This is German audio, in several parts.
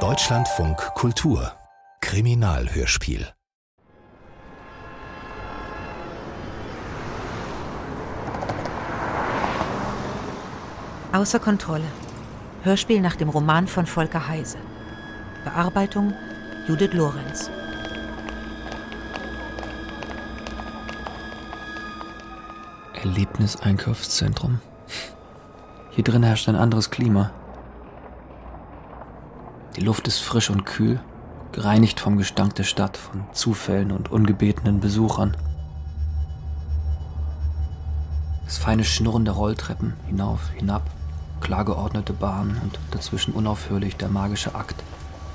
Deutschlandfunk Kultur Kriminalhörspiel Außer Kontrolle. Hörspiel nach dem Roman von Volker Heise. Bearbeitung Judith Lorenz. Erlebnis-Einkaufszentrum. Hier drin herrscht ein anderes Klima. Die Luft ist frisch und kühl, gereinigt vom Gestank der Stadt, von Zufällen und ungebetenen Besuchern. Das feine Schnurren der Rolltreppen hinauf, hinab, klar geordnete Bahnen und dazwischen unaufhörlich der magische Akt.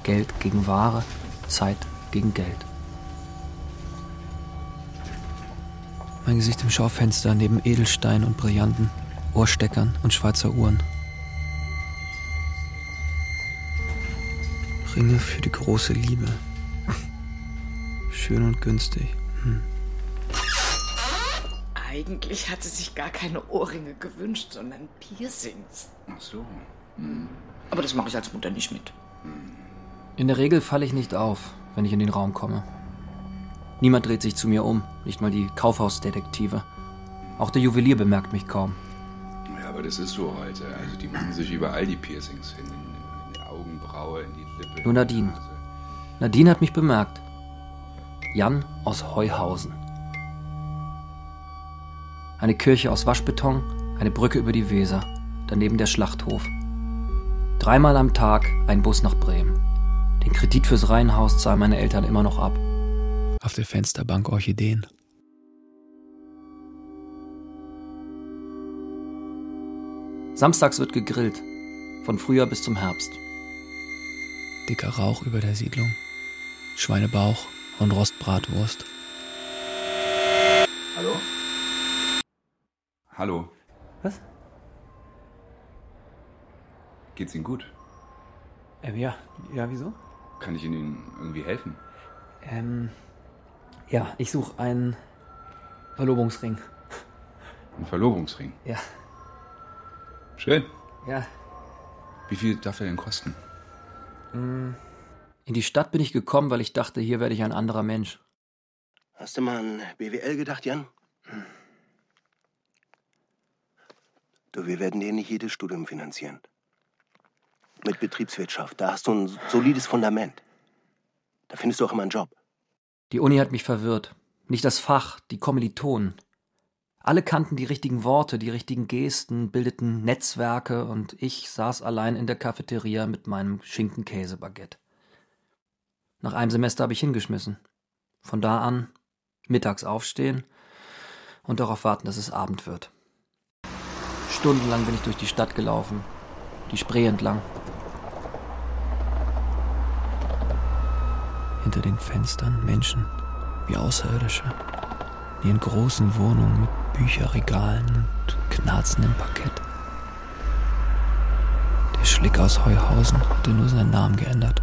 Geld gegen Ware, Zeit gegen Geld. Mein Gesicht im Schaufenster neben Edelstein und Brillanten, Ohrsteckern und Schweizer Uhren. Ringe für die große Liebe. Schön und günstig. Hm. Eigentlich hat sie sich gar keine Ohrringe gewünscht, sondern Piercings. Ach so. Hm. Aber das mache ich als Mutter nicht mit. In der Regel falle ich nicht auf, wenn ich in den Raum komme. Niemand dreht sich zu mir um, nicht mal die Kaufhausdetektive. Auch der Juwelier bemerkt mich kaum. Ja, aber das ist so heute. Also die machen sich überall die Piercings hin. In die Augenbraue, in die. Nur Nadine. Nadine hat mich bemerkt. Jan aus Heuhausen. Eine Kirche aus Waschbeton, eine Brücke über die Weser, daneben der Schlachthof. Dreimal am Tag ein Bus nach Bremen. Den Kredit fürs Reihenhaus zahlen meine Eltern immer noch ab. Auf der Fensterbank Orchideen. Samstags wird gegrillt, von Frühjahr bis zum Herbst. Dicker Rauch über der Siedlung, Schweinebauch und Rostbratwurst. Hallo? Hallo. Was? Geht's Ihnen gut? Ähm, ja, ja, wieso? Kann ich Ihnen irgendwie helfen? Ähm, ja, ich suche einen Verlobungsring. Ein Verlobungsring. Ja, Schön. ja. Wie viel darf er denn kosten? In die Stadt bin ich gekommen, weil ich dachte, hier werde ich ein anderer Mensch. Hast du mal an BWL gedacht, Jan? Du, wir werden dir nicht jedes Studium finanzieren. Mit Betriebswirtschaft, da hast du ein solides Fundament. Da findest du auch immer einen Job. Die Uni hat mich verwirrt. Nicht das Fach, die Kommilitonen. Alle kannten die richtigen Worte, die richtigen Gesten, bildeten Netzwerke und ich saß allein in der Cafeteria mit meinem Schinken-Käse-Baguette. Nach einem Semester habe ich hingeschmissen. Von da an mittags aufstehen und darauf warten, dass es Abend wird. Stundenlang bin ich durch die Stadt gelaufen, die Spree entlang. Hinter den Fenstern Menschen wie Außerirdische, in ihren großen Wohnungen mit Bücherregalen und knarzendem Parkett. Der Schlick aus Heuhausen hatte nur seinen Namen geändert,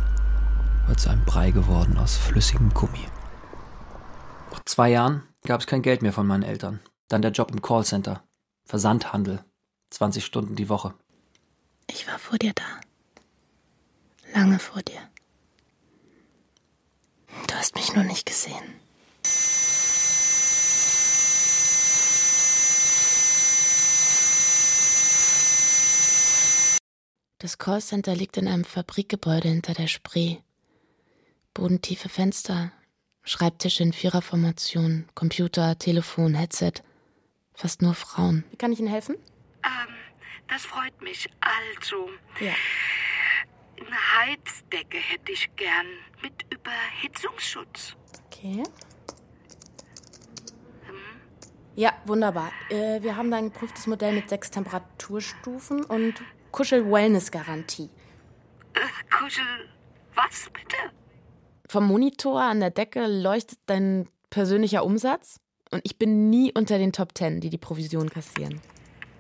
war zu einem Brei geworden aus flüssigem Gummi. Nach zwei Jahren gab es kein Geld mehr von meinen Eltern. Dann der Job im Callcenter, Versandhandel, 20 Stunden die Woche. Ich war vor dir da. Lange vor dir. Du hast mich nur nicht gesehen. Das Callcenter liegt in einem Fabrikgebäude hinter der Spree. Bodentiefe Fenster, Schreibtische in Viererformation, Computer, Telefon, Headset. Fast nur Frauen. Wie kann ich Ihnen helfen? Ähm, das freut mich. Also, Ja. eine Heizdecke hätte ich gern mit Überhitzungsschutz. Okay. Ja, wunderbar. Äh, wir haben da ein geprüftes Modell mit sechs Temperaturstufen und Kuschel-Wellness-Garantie. Äh, Kuschel, was bitte? Vom Monitor an der Decke leuchtet dein persönlicher Umsatz und ich bin nie unter den Top Ten, die die Provision kassieren.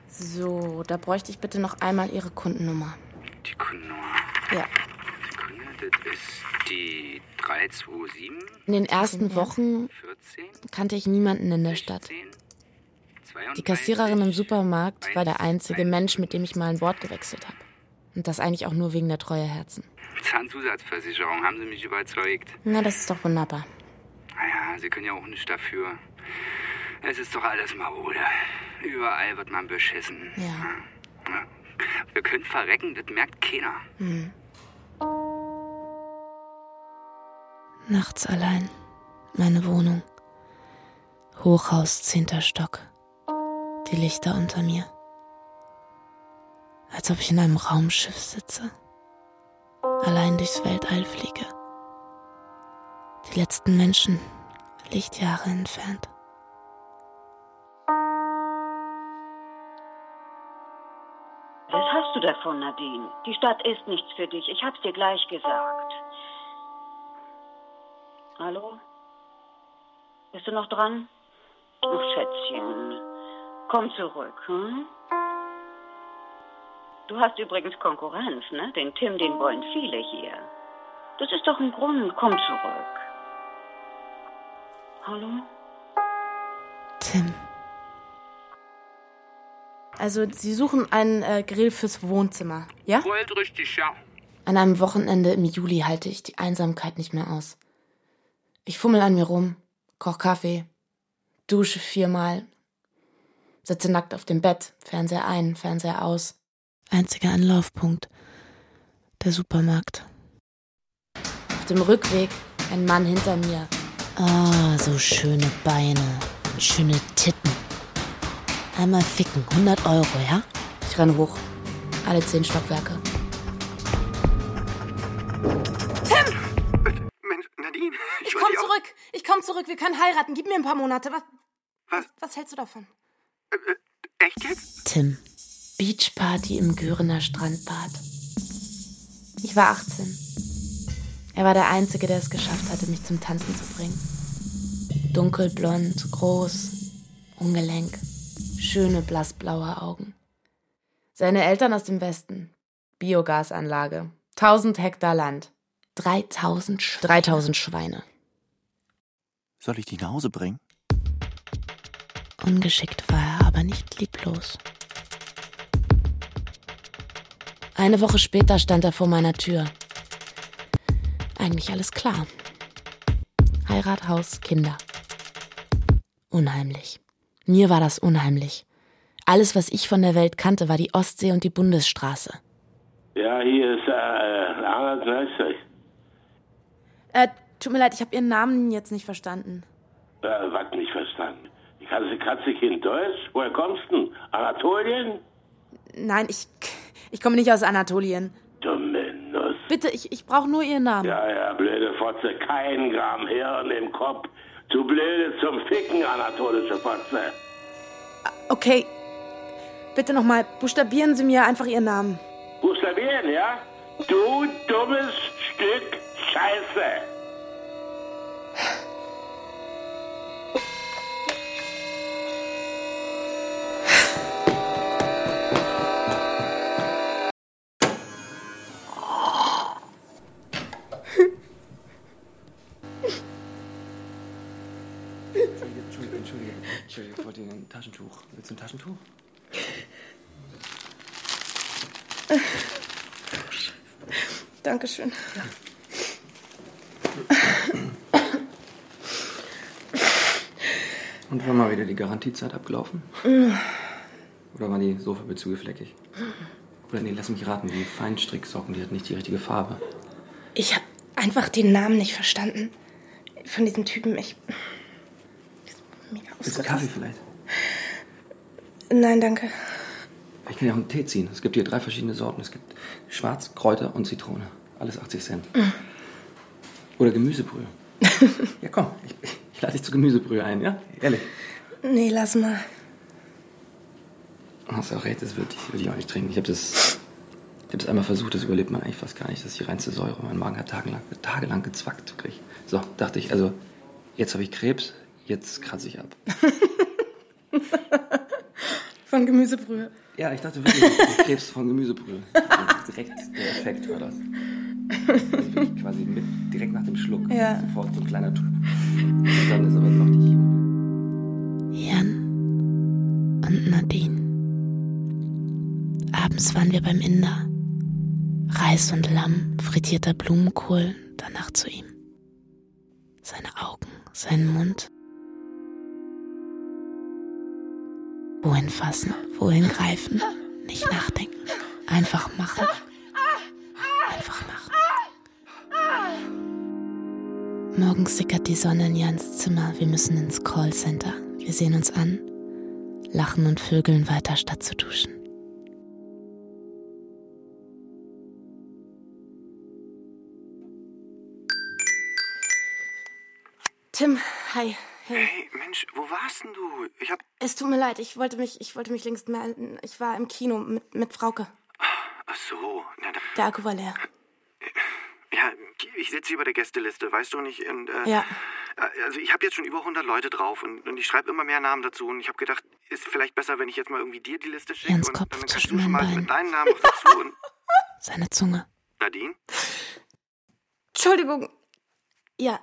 So, da bräuchte ich bitte noch einmal Ihre Kundennummer. Die Kundennummer. Ja. Sekunde, das ist die 327 In den ersten Wochen 14 kannte ich niemanden in der Stadt. 16 Die Kassiererin im Supermarkt war der einzige Mensch, mit dem ich mal ein Wort gewechselt habe. Und das eigentlich auch nur wegen der Treueherzen. Zahnzusatzversicherung haben Sie mich überzeugt. Na, das ist doch wunderbar. Naja, Sie können ja auch nicht dafür. Es ist doch alles Marode. Überall wird man beschissen. Ja. Ja. Wir können verrecken, das merkt keiner. Hm. Nachts allein. Meine Wohnung. Hochhaus, zehnter Stock. Die Lichter unter mir. Als ob ich in einem Raumschiff sitze. Allein durchs Weltall fliege. Die letzten Menschen Lichtjahre entfernt. Was hast du davon, Nadine? Die Stadt ist nichts für dich. Ich hab's dir gleich gesagt. Hallo? Bist du noch dran? Ach, Schätzchen. Komm zurück, hm? Du hast übrigens Konkurrenz, ne? Den Tim, den wollen viele hier. Das ist doch ein Grund. Komm zurück. Hallo? Tim. Also, Sie suchen einen äh, Grill fürs Wohnzimmer, ja? Wollt richtig, ja. An einem Wochenende im Juli halte ich die Einsamkeit nicht mehr aus. Ich fummel an mir rum, koch Kaffee, dusche viermal, sitze nackt auf dem Bett, Fernseher ein, Fernseher aus. Einziger Anlaufpunkt, der Supermarkt. Auf dem Rückweg ein Mann hinter mir. Ah, so schöne Beine, schöne Titten. Einmal ficken, 100 Euro, ja? Ich renn hoch. Alle zehn Stockwerke. Mensch, Nadine, Ich komm zurück. Ich komm zurück. Wir können heiraten. Gib mir ein paar Monate. Was, Was? was hältst du davon? Echt jetzt? Tim. Beachparty im Görener Strandbad. Ich war 18. Er war der Einzige, der es geschafft hatte, mich zum Tanzen zu bringen. Dunkelblond, groß, ungelenk, schöne blassblaue Augen. Seine Eltern aus dem Westen. Biogasanlage. 1000 Hektar Land. 3000 Schweine. 3000 Schweine. Soll ich dich nach Hause bringen? Ungeschickt war er, aber nicht lieblos. Eine Woche später stand er vor meiner Tür. Eigentlich alles klar. Heirat, Haus, Kinder. Unheimlich. Mir war das unheimlich. Alles, was ich von der Welt kannte, war die Ostsee und die Bundesstraße. Ja, hier ist äh, Arnold Neustech. Äh, tut mir leid, ich habe Ihren Namen jetzt nicht verstanden. Äh, was nicht verstanden? Die Katze, Katze Kind Deutsch? Woher kommst du denn? Anatolien? Nein, ich, ich komme nicht aus Anatolien. Dumme Nuss. Bitte, ich, ich brauche nur Ihren Namen. Ja, ja, blöde Fotze. Kein Gramm Hirn im Kopf. Zu blöde zum Ficken, anatolische Fotze. Okay. Bitte nochmal, buchstabieren Sie mir einfach Ihren Namen. Buchstabieren, ja? Du dummes Stück Scheiße. Dankeschön. Und war mal wieder die Garantiezeit abgelaufen? Oder waren die Sofabezüge fleckig? Oder nee, lass mich raten, die Feinstricksocken, die hatten nicht die richtige Farbe. Ich habe einfach den Namen nicht verstanden. Von diesem Typen. Ich. Mega du Kaffee vielleicht? Nein, danke. Ich kann ja auch einen Tee ziehen. Es gibt hier drei verschiedene Sorten. Es gibt Schwarz, Kräuter und Zitrone. Alles 80 Cent. Oder Gemüsebrühe. ja, komm, ich, ich lade dich zu Gemüsebrühe ein, ja? Ehrlich. Nee, lass mal. Hast du auch recht, das würde ich, würd ich auch nicht trinken. Ich habe das, ich hab das einmal versucht, das überlebt man eigentlich fast gar nicht. Das ist die reinste Säure. Mein Magen hat tagelang, tagelang gezwackt, wirklich. So, dachte ich, also, jetzt habe ich Krebs, jetzt kratze ich ab. Von Gemüsebrühe. Ja, ich dachte wirklich, Krebs von Gemüsebrühe. Direkt der Effekt war das. Also wirklich quasi mit, direkt nach dem Schluck. Ja. Sofort so ein kleiner Tr Und dann ist aber noch die Jan und Nadine. Abends waren wir beim Inder. Reis und Lamm, frittierter Blumenkohl, danach zu ihm. Seine Augen, seinen Mund. Wohin fassen, wohin greifen, nicht nachdenken, einfach machen. Morgens sickert die Sonne in Jans Zimmer. Wir müssen ins Callcenter. Wir sehen uns an, lachen und vögeln weiter, statt zu duschen. Tim, hi. Hey. Hey, Mensch, wo warst denn du? Ich hab. Es tut mir leid, ich wollte mich, ich wollte mich längst melden. Ich war im Kino mit, mit Frauke. Ach so, na, da, Der Akku war leer. Ich sitze hier bei der Gästeliste, weißt du nicht? Und, äh, Ja. äh, Also ich habe jetzt schon über 100 Leute drauf und, und ich schreibe immer mehr Namen dazu und ich habe gedacht, ist vielleicht besser, wenn ich jetzt mal irgendwie dir die Liste schicke Jans und Kopf dann kannst zwischen du schon mal meinen mit deinem Namen noch dazu und Seine Zunge. Nadine? Entschuldigung. Ja.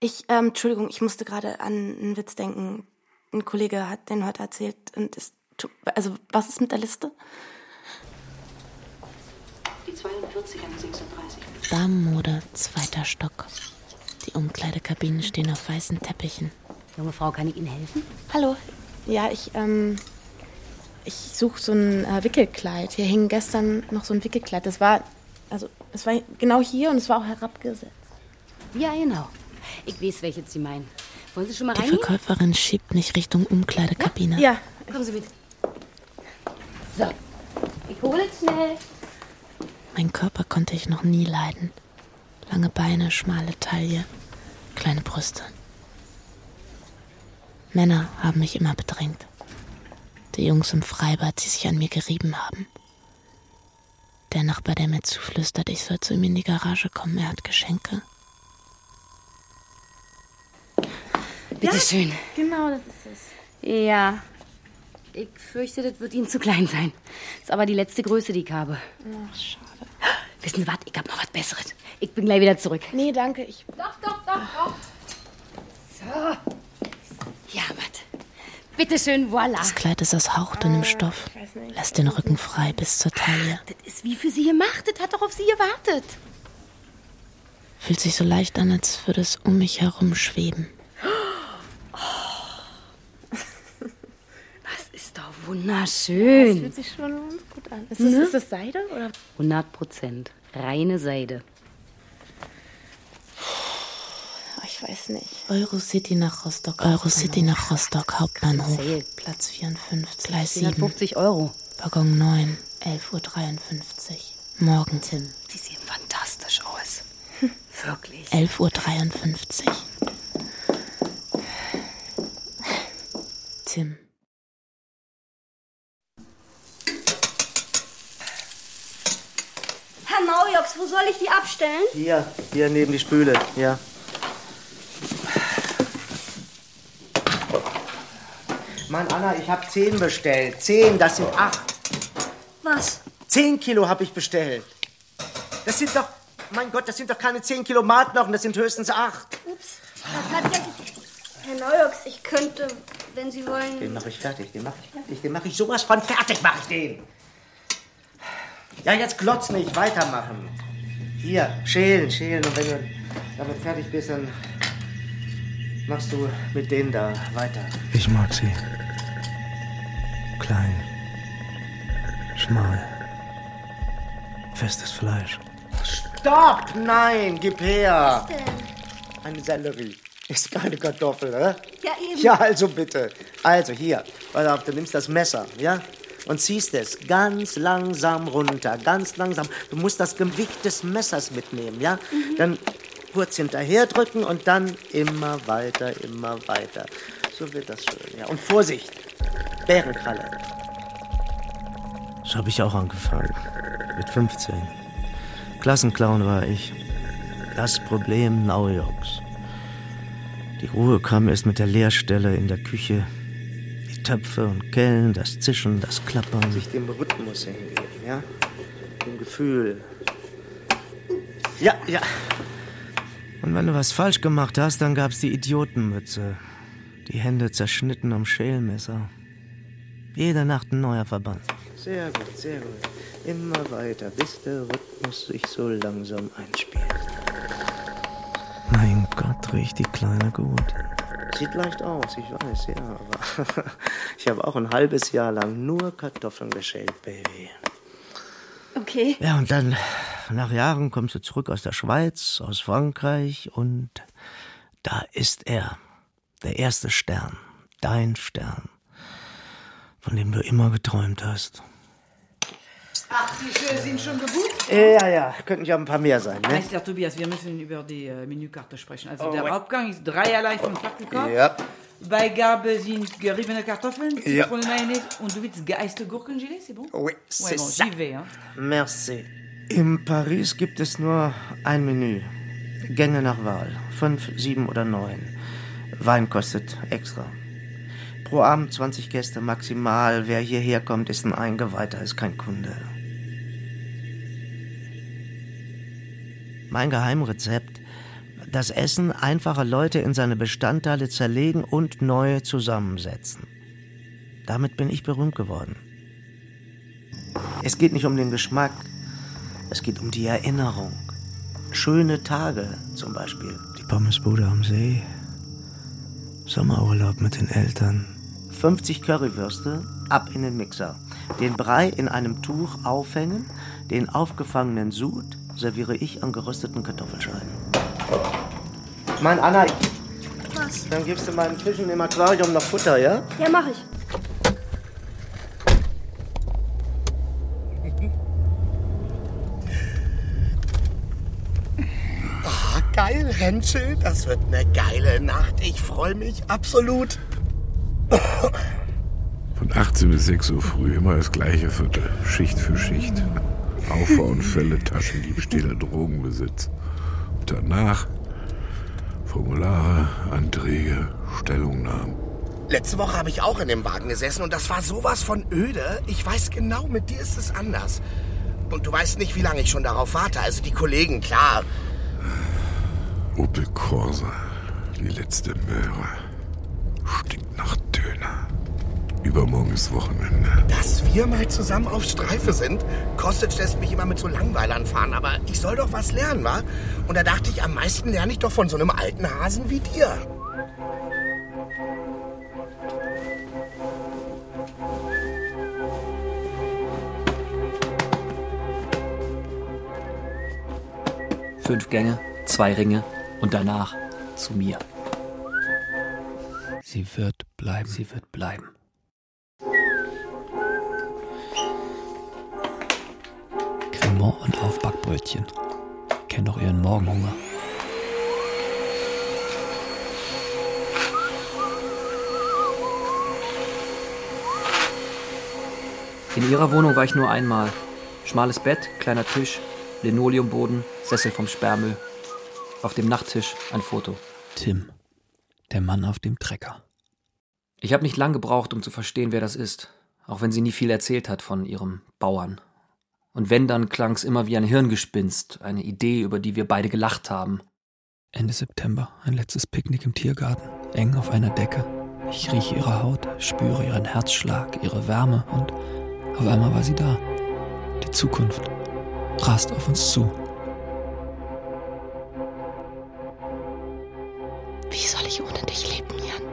Ich, ähm, Entschuldigung, ich musste gerade an einen Witz denken. Ein Kollege hat den heute erzählt und es, tu- also, was ist mit der Liste? Die 42 an 36. Damenmode, zweiter Stock. Die Umkleidekabinen stehen auf weißen Teppichen. Junge Frau, kann ich Ihnen helfen? Hallo. Ja, ich, ähm, ich suche so ein äh, Wickelkleid. Hier hing gestern noch so ein Wickelkleid. Das war, also, es war genau hier und es war auch herabgesetzt. Ja, genau. Ich weiß, welche Sie meinen. Wollen Sie schon mal Die reingehen? Verkäuferin schiebt mich Richtung Umkleidekabine. Ja. Kommen Sie mit. So. Ich hole es schnell. Mein Körper konnte ich noch nie leiden. Lange Beine, schmale Taille, kleine Brüste. Männer haben mich immer bedrängt. Die Jungs im Freibad, die sich an mir gerieben haben. Der Nachbar, der mir zuflüstert, ich soll zu ihm in die Garage kommen, er hat Geschenke. Bitte schön. Genau, das ist es. Ja. Ich fürchte, das wird Ihnen zu klein sein. Ist aber die letzte Größe, die ich habe. Ach, schade. Wissen Sie was? Ich habe noch was Besseres. Ich bin gleich wieder zurück. Nee, danke. Ich, Doch, doch, doch, doch. So. Ja, was? Bitte schön, voilà. Das Kleid ist aus hauchdünnem Stoff, lässt den Rücken frei bis zur Taille. Das ist wie für Sie gemacht. Das hat doch auf Sie gewartet. Fühlt sich so leicht an, als würde es um mich herum schweben. Das doch das wunderschön. fühlt sich schon ganz gut an. Ist das, Ne? ist das Seide oder? 100 Prozent. Reine Seide. Oh, ich weiß nicht. Eurocity nach Rostock. Eurocity nach Rostock, Hauptbahnhof. Platz 54, Gleis 7. 450 Euro. Waggon 9, 11.53 Uhr. Morgen. Tim, Sie sehen fantastisch aus. Wirklich. 11.53 Uhr. Tim. Herr Naujoks, wo soll ich die abstellen? Hier, hier neben die Spüle, ja. Mann, Anna, ich habe zehn bestellt. Zehn, das sind acht. Was? Zehn Kilo habe ich bestellt. Das sind doch, mein Gott, das sind doch keine zehn Kilo Marknochen, das sind höchstens acht. Ups. Herr Katja, Herr Naujoks, ich könnte, wenn Sie wollen. Den mache ich fertig, den mache ich fertig, den mache ich sowas von fertig, mache ich den. Ja, jetzt glotz nicht, weitermachen. Hier, schälen, schälen und wenn du damit fertig bist, dann machst du mit denen da weiter. Ich mag sie. Klein. Schmal. Festes Fleisch. Stopp! Nein, gib her! Was denn? Eine Sellerie. Ist keine Kartoffel, ne? Ja, eben. Ja, also bitte. Also hier, pass auf, du nimmst das Messer, ja? Und ziehst es ganz langsam runter, ganz langsam. Du musst das Gewicht des Messers mitnehmen, ja? Dann kurz hinterher drücken und dann immer weiter, immer weiter. So wird das schön, ja. Und Vorsicht, Bärenkralle. So habe ich auch angefangen. Mit 15. Klassenclown war ich. Das Problem Naujoks. Die Ruhe kam erst mit der Leerstelle in der Küche. Töpfe und Kellen, das Zischen, das Klappern. Sich dem Rhythmus hingeben, ja? Dem Gefühl. Ja, ja. Und wenn du was falsch gemacht hast, dann gab's die Idiotenmütze. Die Hände zerschnitten am Schälmesser. Jede Nacht ein neuer Verband. Sehr gut, sehr gut. Immer weiter, bis der Rhythmus sich so langsam einspielt. Mein Gott, riecht die Kleine gut. Sieht leicht aus, ich weiß, ja, aber ich habe auch ein halbes Jahr lang nur Kartoffeln geschält, Baby. Okay. Ja, und dann, nach Jahren, kommst du zurück aus der Schweiz, aus Frankreich und da ist er. Der erste Stern. Dein Stern. Von dem du immer geträumt hast. Ach, Tische sind schon gebucht? Ja, ja, könnten ja ein paar mehr sein, ne? Meister Tobias, wir müssen über die äh, Menükarte sprechen. Also Oh, der wait. Hauptgang ist dreierlei von Fackelkopf. Ja. Beigabe sind geriebene Kartoffeln, Ja. Zitrone Mayonnaise und du willst geeiste Gurkengelee, c'est bon? Oui, Ouais, c'est bon, ça. j'y vais, hein. Merci. In Paris gibt es nur ein Menü. Gänge nach Wahl. Fünf, sieben oder neun. Wein kostet extra. Pro Abend 20 Gäste maximal. Wer hierher kommt, ist ein Eingeweihter, ist kein Kunde. Mein Geheimrezept. Das Essen einfacher Leute in seine Bestandteile zerlegen und neue zusammensetzen. Damit bin ich berühmt geworden. Es geht nicht um den Geschmack, es geht um die Erinnerung. Schöne Tage zum Beispiel. Die Pommesbude am See. Sommerurlaub mit den Eltern. 50 Currywürste, ab in den Mixer. Den Brei in einem Tuch aufhängen, den aufgefangenen Sud serviere ich an gerösteten Kartoffelscheiben. Mein Anna, Was? dann gibst du meinen Fischen im Aquarium noch Futter, ja? Ja, mach ich. Ah, geil, Henschel. Das wird eine geile Nacht. Ich freue mich absolut. Von 18 bis 6 Uhr früh immer das gleiche Viertel. Schicht für Schicht. Aufbauunfälle, Taschendiebstähle, Drogenbesitz. Und danach Formulare, Anträge, Stellungnahmen. Letzte Woche habe ich auch in dem Wagen gesessen und das war sowas von öde. Ich weiß genau, mit dir ist es anders. Und du weißt nicht, wie lange ich schon darauf warte. Also die Kollegen, klar. Opel Corsa, die letzte Möhre. Stinkt nach Döner. Übermorgen ist Wochenende. Dass wir mal zusammen auf Streife sind. Kostic lässt mich immer mit so Langweilern fahren, aber ich soll doch was lernen, wa? Und da dachte ich, am meisten lerne ich doch von so einem alten Hasen wie dir. Fünf Gänge, zwei Ringe und danach zu mir. Sie wird bleiben. Sie wird bleiben. Cremant und Aufbackbrötchen. Kennt doch ihren Morgenhunger. In ihrer Wohnung war ich nur einmal. Schmales Bett, kleiner Tisch, Linoleumboden, Sessel vom Sperrmüll. Auf dem Nachttisch ein Foto. Tim, der Mann auf dem Trecker. Ich habe nicht lang gebraucht, um zu verstehen, wer das ist. Auch wenn sie nie viel erzählt hat von ihrem Bauern. Und wenn, dann klang's immer wie ein Hirngespinst, eine Idee, über die wir beide gelacht haben. Ende September, ein letztes Picknick im Tiergarten, eng auf einer Decke. Ich rieche ihre Haut, spüre ihren Herzschlag, ihre Wärme und auf einmal war sie da. Die Zukunft rast auf uns zu. Wie soll ich ohne dich leben, Jan?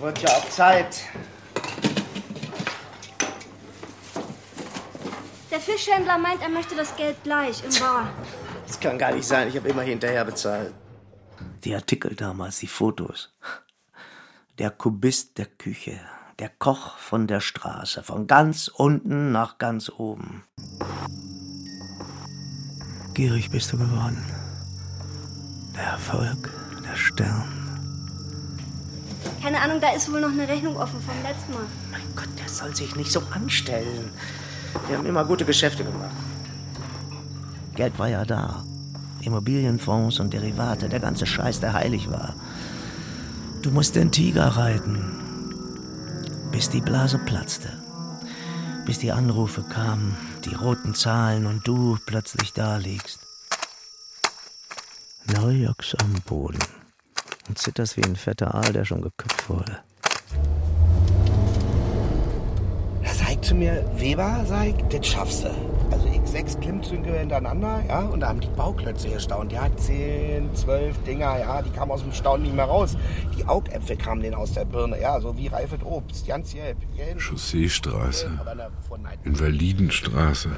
Wird ja auch Zeit. Der Fischhändler meint, er möchte das Geld gleich im Bar. Das kann gar nicht sein, ich habe immer hinterher bezahlt. Die Artikel damals, die Fotos. Der Kubist der Küche, der Koch von der Straße, von ganz unten nach ganz oben. Gierig bist du geworden. Der Erfolg, der Stern. Keine Ahnung, da ist wohl noch eine Rechnung offen vom letzten Mal. Mein Gott, der soll sich nicht so anstellen. Wir haben immer gute Geschäfte gemacht. Geld war ja da. Immobilienfonds und Derivate, der ganze Scheiß, der heilig war. Du musst den Tiger reiten, bis die Blase platzte. Bis die Anrufe kamen, die roten Zahlen und du plötzlich da liegst. Neujocks am Boden und zitterst wie ein fetter Aal, der schon geköpft wurde. Er sagt zu mir, Weber, sag, das schaffst du. Also ich sechs Klimmzüge hintereinander, ja, und da haben die Bauklötze gestaunt. Ja, zehn, zwölf Dinger, ja, die kamen aus dem Staunen nicht mehr raus. Die Augäpfel kamen denen aus der Birne, ja, so wie reifes Obst, ganz gelb. gelb. Chausseestraße, Invalidenstraße,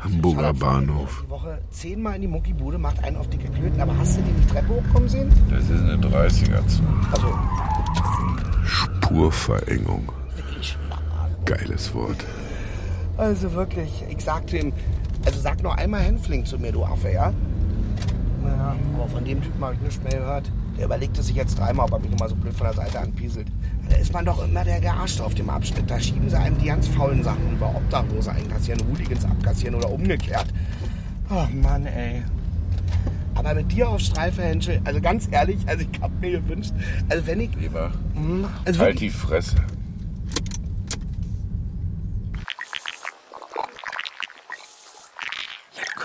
Hamburger Bahnhof. Die Woche zehnmal in die Muckibude, macht einen auf dicke Klöten, aber hast du den die Treppe hochkommen sehen? Das ist eine 30er-Zone. Also, Spurverengung. Geiles Wort. Also wirklich, ich sagte ihm, also sag noch einmal Hänfling zu mir, du Affe, ja? Naja, aber von dem Typen habe ich nichts mehr gehört. Der überlegte sich jetzt dreimal, ob er mich immer so blöd von der Seite anpieselt. Da ist man doch immer der Gearschte auf dem Abschnitt. Da schieben sie einem die ganz faulen Sachen über Obdachlose einkassieren, Hooligans abkassieren oder umgekehrt. Oh Mann, ey. Aber mit dir auf Streife, Henschel, also ganz ehrlich, also ich hab mir gewünscht, also wenn ich... Lieber, Hm, also halt wirklich- die Fresse.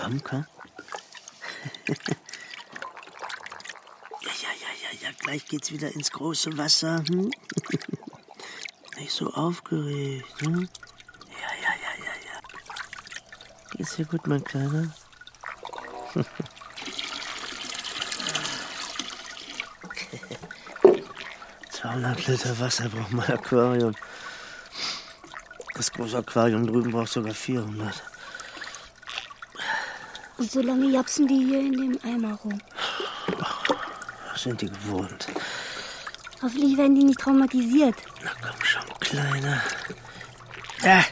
Komm, komm. ja, ja, ja, ja, ja, gleich geht's wieder ins große Wasser. Hm? Nicht so aufgeregt. Hm? Ja, ja, ja, ja, ja. Geht's dir gut, mein Kleiner? 200 Liter Wasser braucht mein Aquarium. Das große Aquarium drüben braucht sogar 400. Und so lange japsen die hier in dem Eimer rum. Das sind die gewohnt. Hoffentlich werden die nicht traumatisiert. Na komm schon, Kleiner. Ja.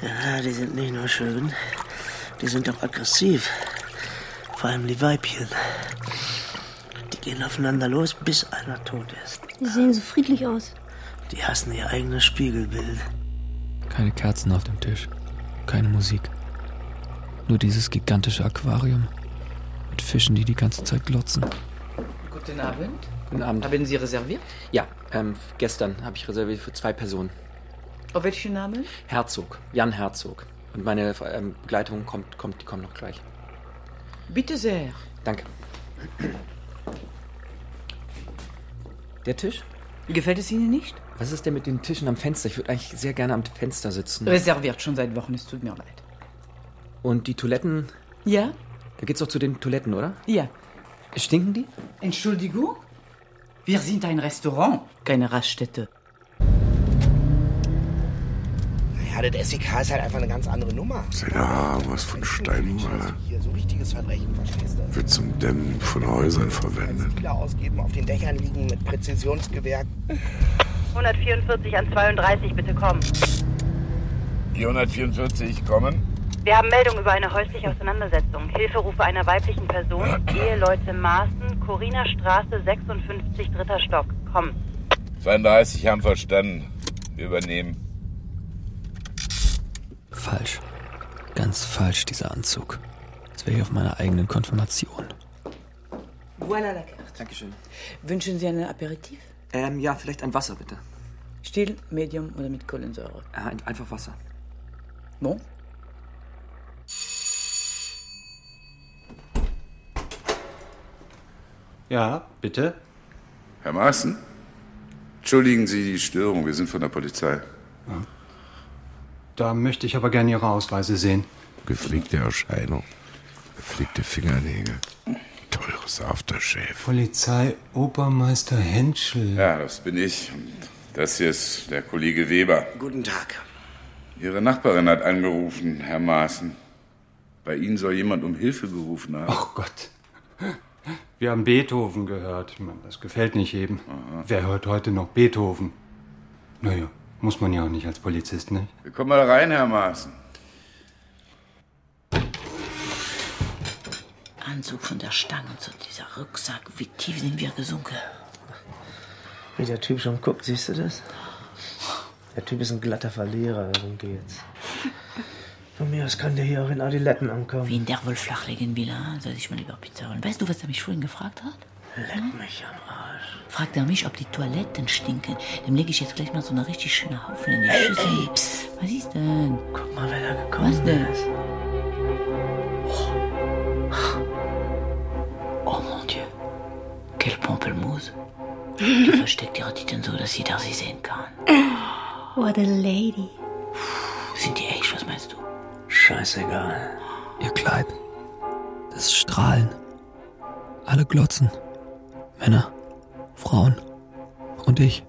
Ja, die sind nicht nur schön, die sind auch aggressiv. Vor allem die Weibchen. Die gehen aufeinander los, bis einer tot ist. Die sehen so friedlich aus. Die hassen ihr eigenes Spiegelbild. Keine Kerzen auf dem Tisch. Keine Musik. Nur dieses gigantische Aquarium. Mit Fischen, die die ganze Zeit glotzen. Guten Abend. Guten Abend. Haben Sie reserviert? Ja, ähm, gestern habe ich reserviert für zwei Personen. Auf welchen Namen? Herzog, Jan Herzog. Und meine ähm, Begleitung kommt, kommt, die kommt noch gleich. Bitte sehr. Danke. Der Tisch? Gefällt es Ihnen nicht? Was ist denn mit den Tischen am Fenster? Ich würde eigentlich sehr gerne am Fenster sitzen. Reserviert schon seit Wochen, es tut mir leid. Und die Toiletten? Ja? Da geht's doch zu den Toiletten, oder? Ja. Stinken die? Entschuldigung? Wir sind ein Restaurant, keine Raststätte. Ja, das SEK ist halt einfach eine ganz andere Nummer. Ja, was von Steinmaler. Hier, so richtiges Verbrechen, verstehst du? Wird zum Dämmen von Häusern verwendet. Spieler ausgeben, auf den Dächern liegen mit Präzisionsgewehr. 144 an 32, bitte kommen. 444 kommen. Wir haben Meldung über eine häusliche Auseinandersetzung. Hilferufe einer weiblichen Person. Eheleute Maaßen, Corina Straße 56, dritter Stock. Kommen. 32 haben verstanden. Wir übernehmen. Falsch. Ganz falsch, dieser Anzug. Das wäre ich auf meiner eigenen Konfirmation. Voilà la carte. Dankeschön. Wünschen Sie einen Aperitif? Ähm, ja, vielleicht ein Wasser, bitte. Still, Medium oder mit Kohlensäure? Ja, ein, einfach Wasser. Bon. Ja, bitte? Herr Maaßen? Entschuldigen Sie die Störung, wir sind von der Polizei. Da möchte ich aber gerne Ihre Ausweise sehen. Gepflegte Erscheinung. Gepflegte Fingernägel. Teures Aftershave. Polizei Obermeister Henschel. Ja, das bin ich. Und das hier ist der Kollege Weber. Guten Tag. Ihre Nachbarin hat angerufen, Herr Maaßen. Bei Ihnen soll jemand um Hilfe gerufen haben. Ach Gott. Wir haben Beethoven gehört. Ich meine, das gefällt nicht jedem. Wer hört heute noch Beethoven? Naja, muss man ja auch nicht als Polizist, ne? Wir kommen mal rein, Herr Maaßen. Anzug von der Stange und so dieser Rucksack. Wie tief sind wir gesunken? Wie der Typ schon guckt, siehst du das? Der Typ ist ein glatter Verlierer, darum geht's. Von mir aus kann der hier auch in Adiletten ankommen. Wen der wohl flachlegen will, ah? soll ich mal lieber Pizza holen. Weißt du, was er mich vorhin gefragt hat? Leck mich am Arsch. Fragt er mich, ob die Toiletten stinken. Dem lege ich jetzt gleich mal so eine richtig schöne Haufen in die Ey, Schüssel. ey, psst. Was ist denn? Guck mal, wer da gekommen Was denn? ist. Oh mon Dieu. Quelle Pampelmuse. Die versteckt ihre Titel so, dass jeder sie sehen kann. What a lady. Sind die echt? Was meinst du? Scheißegal. Ihr Kleid. Das Strahlen. Alle glotzen. Männer, Frauen und ich.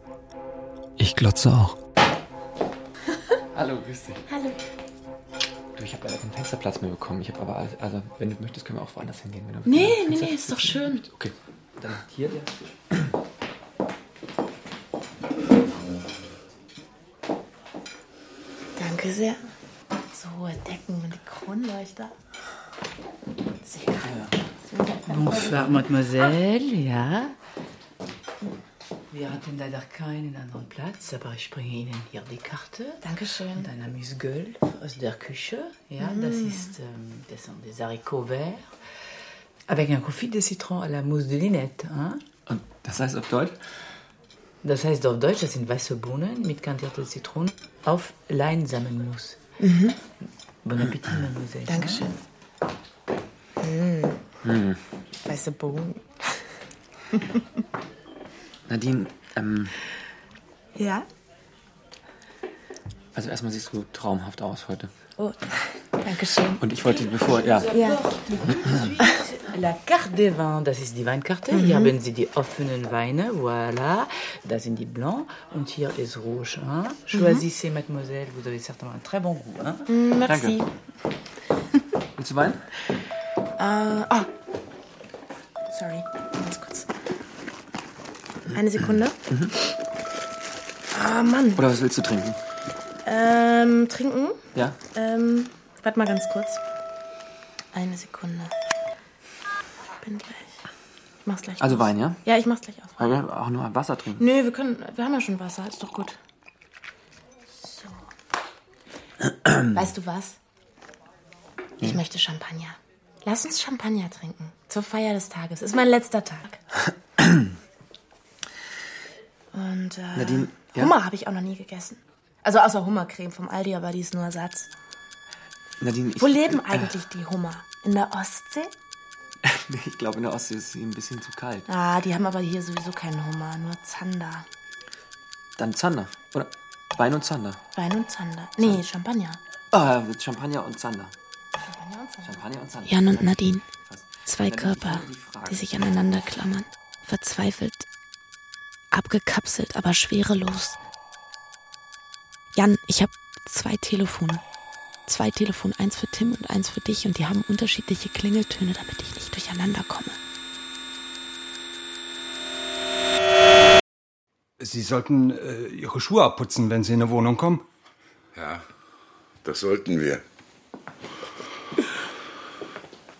Ich glotze auch. Hallo, grüß dich. Hallo. Du, ich habe leider keinen Fensterplatz mehr bekommen. Ich habe aber, alles- also, wenn du möchtest, können wir auch woanders hingehen. Wenn du Nee, keinen nee, nee, ist doch schön. Okay, dann hier der. Danke sehr. Decken und die Kronleuchter. Sehr Bonsoir, Mademoiselle, ja? Wir hatten leider keinen anderen Platz, aber ich bringe Ihnen hier die Karte. Dankeschön. Und ein Amüsgöl aus der Küche. Ja, Mm. das ist ähm, das sind des haricots verts avec un confit de citron à la mousse de Linette. Hein? Und das heißt auf Deutsch? Das heißt auf Deutsch, das sind weiße Bohnen mit kandierter Zitrone auf Leinsamenmus. Mhm. Bon Appetit, Mademoiselle. Dankeschön. Mm. Hm. Weiße Bohnen. Nadine, ähm, Ja? also erstmal siehst du traumhaft aus heute. Oh, Dankeschön. Und ich wollte, bevor, ja. Ja. La carte des vins, das ist die Weinkarte. Mhm. Hier haben Sie die offenen Weine, voilà. Da sind die blancs und hier ist rouge. Hein? Choisissez, mademoiselle, vous avez certainement un très bon goût. Hein? Mm, Merci. Willst du Wein? Äh, oh. Sorry, ganz kurz. Eine Sekunde. Mhm. Ah, Mann. Oder was willst du trinken? Ähm, trinken? Ja? Ähm, warte mal ganz kurz. Eine Sekunde. Bin gleich. Ich mach's gleich. Also aus. Wein, ja? Ja, ich mach's gleich aus. Aber auch nur Wasser trinken. Nö, wir können, wir haben ja schon Wasser, ist doch gut. So. weißt du was? Ich Hm. möchte Champagner. Lass uns Champagner trinken. Zur Feier des Tages. Ist mein letzter Tag. Und äh, Nadine, ja? Hummer habe ich auch noch nie gegessen. Also außer Hummercreme vom Aldi, aber die ist nur Ersatz. Nadine, ich, Wo leben eigentlich die Hummer? In der Ostsee? Ich glaube, in der Ostsee ist es ein bisschen zu kalt. Ah, die haben aber hier sowieso keinen Hummer, nur Zander. Dann Zander. Oder Wein und Zander. Wein und Zander. Nee, Champagner. Ah, Champagner und Zander. Champagner und Zander. Champagner und Zander. Jan und Nadine. Zwei Körper, die sich aneinander klammern. Verzweifelt. Abgekapselt, aber schwerelos. Jan, ich habe zwei Telefone. Zwei Telefone, eins für Tim und eins für dich und die haben unterschiedliche Klingeltöne, damit ich nicht durcheinander komme. Sie sollten äh, Ihre Schuhe abputzen, wenn Sie in eine Wohnung kommen. Ja, das sollten wir.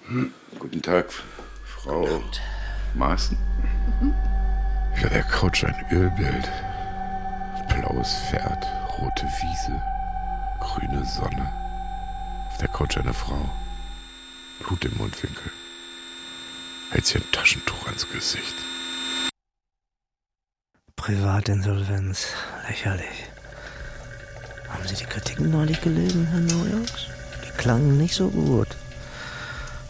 Hm, Guten Tag, Frau Maaßen. Über der Couch ein Ölbild. Blaues Pferd, rote Wiese, grüne Sonne. Auf der Couch eine Frau. Blut im Mundwinkel. Hält sich ein Taschentuch ans Gesicht. Privatinsolvenz. Lächerlich. Haben Sie die Kritiken neulich gelesen, Herr Neuhaus? Die klangen nicht so gut.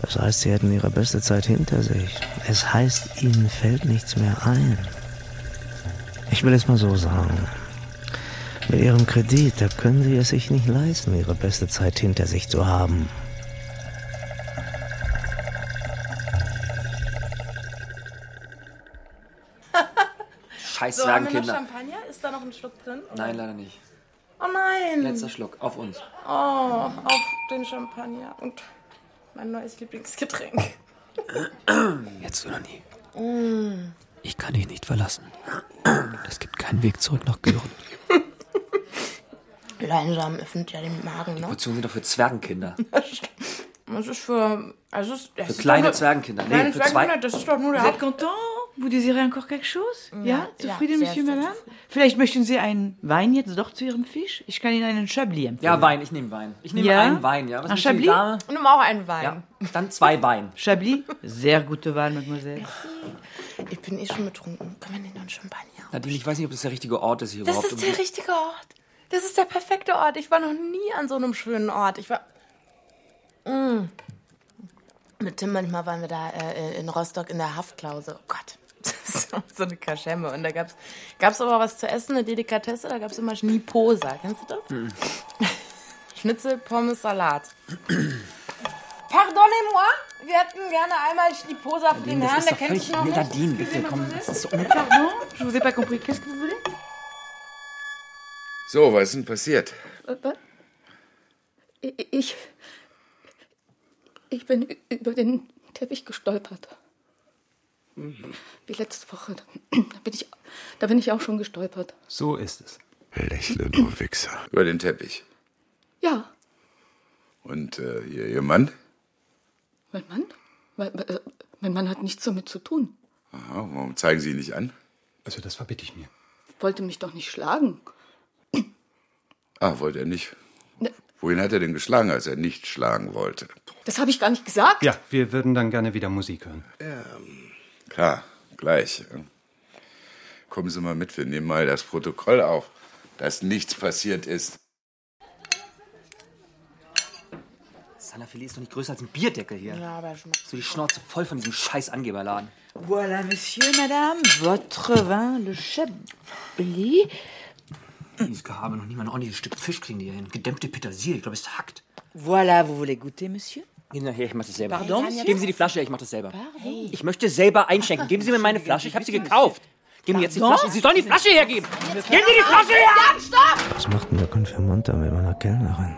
Das heißt, Sie hätten Ihre beste Zeit hinter sich. Es heißt, Ihnen fällt nichts mehr ein. Ich will es mal so sagen. Mit Ihrem Kredit, da können Sie es sich nicht leisten, Ihre beste Zeit hinter sich zu haben. Scheiß So, haben wir noch. Champagner? Ist da noch ein Schluck drin? Nein, leider nicht. Oh nein. Letzter Schluck, auf uns. Oh, auf den Champagner und mein neues Lieblingsgetränk. Jetzt oder nie. Mm. Ich kann dich nicht verlassen. Es gibt keinen Weg zurück nach Gören. Leinsamen öffnet ja den Magen, ne? Portionen sind doch für Zwergenkinder. Das ist für. Also es, Für ist kleine Zwergenkinder. Nee, Kleine für zwei- Zwergenkinder, das ist doch nur der Vous êtes content Vous désirez encore quelque chose Ja, Ja, ja, zufrieden, sehr, Monsieur Madame Vielleicht möchten Sie einen Wein jetzt doch zu Ihrem Fisch? Ich kann Ihnen einen Chablis empfehlen. Ja, Wein, ich nehme Wein. Ich nehme Ja? einen Wein, ja. Was Ein Chablis? Dame? Nimm auch einen Wein. Ja, dann zwei Wein. Chablis Sehr gute Wahl, Mademoiselle. Ich bin eh schon betrunken. Können wir nicht noch einen Champagner? Nadine, ich weiß nicht, ob das der richtige Ort ist hier Das überhaupt. ist der richtige Ort. Das ist der perfekte Ort. Ich war noch nie an so einem schönen Ort. Ich war. Mm. Mit Tim manchmal waren wir da äh, in Rostock in der Haftklause. Oh Gott. Das ist so eine Kaschemme. Und da gab's, gab's aber was zu essen, eine Delikatesse, da gab's immer Schniposa. Kennst du das? Hm. Schnitzel, Pommes, Salat. Pardonnez-moi, wir hätten gerne einmal Schniposa für den das Herrn, ist der kennt sich noch nicht. Nadine, bitte, komm, das ist so Pardon, je vous ai pas compris. Qu'est-ce que vous voulez? So, was ist denn passiert? Ich. Ich bin über den Teppich gestolpert. Wie letzte Woche. Da bin ich, da bin ich auch schon gestolpert. So ist es. Lächle, du Wichser. Über den Teppich. Ja, Und äh, ihr, ihr Mann? mein Mann? Mein, äh, mein Mann hat nichts damit zu tun. Aha, warum zeigen Sie ihn nicht an? Also, das verbitte ich mir. Wollte mich doch nicht schlagen. Ah, wollte er nicht. Ne. Wohin hat er denn geschlagen, als er nicht schlagen wollte? Das habe ich gar nicht gesagt. Ja, wir würden dann gerne wieder Musik hören. Klar, gleich. Kommen Sie mal mit, wir nehmen mal das Protokoll auf, dass nichts passiert ist. Salafilet ist doch nicht größer als ein Bierdeckel hier. Ja, aber schmeckt. So die Schnauze voll von diesem scheiß Angeberladen. Voilà, monsieur, madame, votre vin, le Chablis. Dieses Gehabe noch nie mal ein ordentliches Stück Fisch kriegen die hier hin. Gedämpfte Petersilie, ich glaube, es hackt. Voilà, vous voulez goûter, monsieur Sie her, ich mach das selber. Pardon? Geben Sie die Flasche her, ich mach das selber. Ich möchte selber einschenken. Geben Sie mir meine Flasche, ich habe sie gekauft. Geben Sie jetzt die Pardon? Flasche. Sie sollen die Flasche hergeben. Geben Sie die Flasche her! Jan, stopp! Was macht denn der Konfirmant da mit meiner Kellnerin?